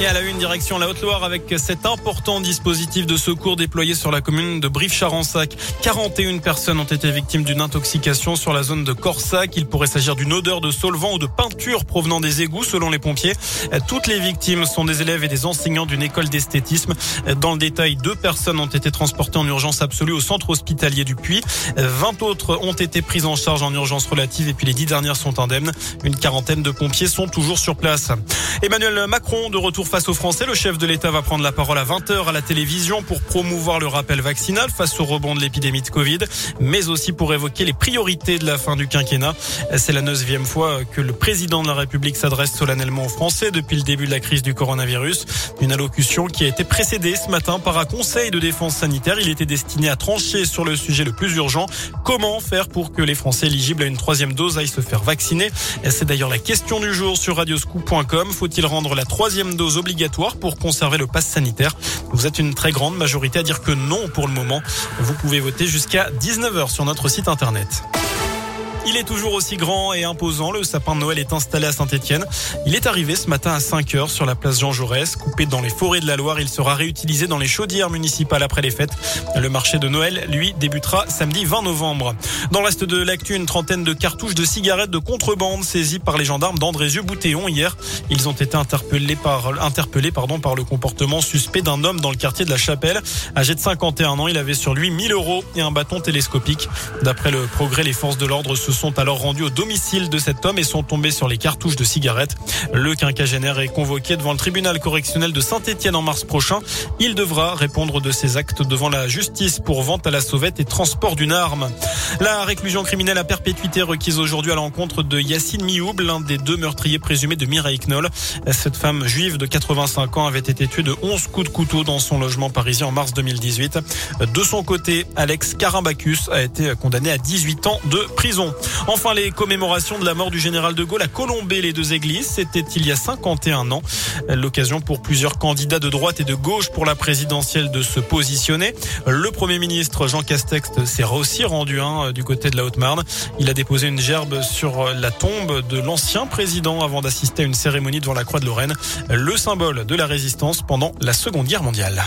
Et à la une direction la Haute-Loire avec cet important dispositif de secours déployé sur la commune de Brive-Charensac. 41 personnes ont été victimes d'une intoxication sur la zone de Corsac. Il pourrait s'agir d'une odeur de solvant ou de peinture provenant des égouts selon les pompiers. Toutes les victimes sont des élèves et des enseignants d'une école d'esthétisme. Dans le détail, deux personnes ont été transportées en urgence absolue au centre hospitalier du Puy. 20 autres ont été prises en charge en urgence relative et puis les dix dernières sont indemnes. Une quarantaine de pompiers sont toujours sur place. Emmanuel Macron de retour face aux Français. Le chef de l'État va prendre la parole à 20h à la télévision pour promouvoir le rappel vaccinal face au rebond de l'épidémie de Covid, mais aussi pour évoquer les priorités de la fin du quinquennat. C'est la neuvième fois que le président de la République s'adresse solennellement aux Français depuis le début de la crise du coronavirus. Une allocution qui a été précédée ce matin par un conseil de défense sanitaire. Il était destiné à trancher sur le sujet le plus urgent. Comment faire pour que les Français éligibles à une troisième dose aillent se faire vacciner? C'est d'ailleurs la question du jour sur radioscoop.com. Faut-il rendre la troisième dose obligatoire pour conserver le pass sanitaire Vous êtes une très grande majorité à dire que non pour le moment. Vous pouvez voter jusqu'à 19h sur notre site internet. Il est toujours aussi grand et imposant. Le sapin de Noël est installé à Saint-Etienne. Il est arrivé ce matin à 5 heures sur la place Jean Jaurès. Coupé dans les forêts de la Loire, il sera réutilisé dans les chaudières municipales après les fêtes. Le marché de Noël, lui, débutera samedi 20 novembre. Dans le de l'actu, une trentaine de cartouches de cigarettes de contrebande saisies par les gendarmes d'Andrézieux-Boutéon hier. Ils ont été interpellés par le comportement suspect d'un homme dans le quartier de la Chapelle. Âgé de 51 ans, il avait sur lui 1000 euros et un bâton télescopique. D'après le progrès, les forces de l'ordre se sont alors rendus au domicile de cet homme et sont tombés sur les cartouches de cigarettes. Le quinquagénaire est convoqué devant le tribunal correctionnel de Saint-Etienne en mars prochain. Il devra répondre de ses actes devant la justice pour vente à la sauvette et transport d'une arme. La réclusion criminelle à perpétuité requise aujourd'hui à l'encontre de Yacine Mioub, l'un des deux meurtriers présumés de Mireille Knoll. Cette femme juive de 85 ans avait été tuée de 11 coups de couteau dans son logement parisien en mars 2018. De son côté, Alex Karambacus a été condamné à 18 ans de prison. Enfin, les commémorations de la mort du général de Gaulle à Colombey, les deux églises, c'était il y a 51 ans. L'occasion pour plusieurs candidats de droite et de gauche pour la présidentielle de se positionner. Le premier ministre Jean Castex s'est aussi rendu hein, du côté de la Haute-Marne. Il a déposé une gerbe sur la tombe de l'ancien président avant d'assister à une cérémonie devant la Croix de Lorraine, le symbole de la résistance pendant la Seconde Guerre mondiale.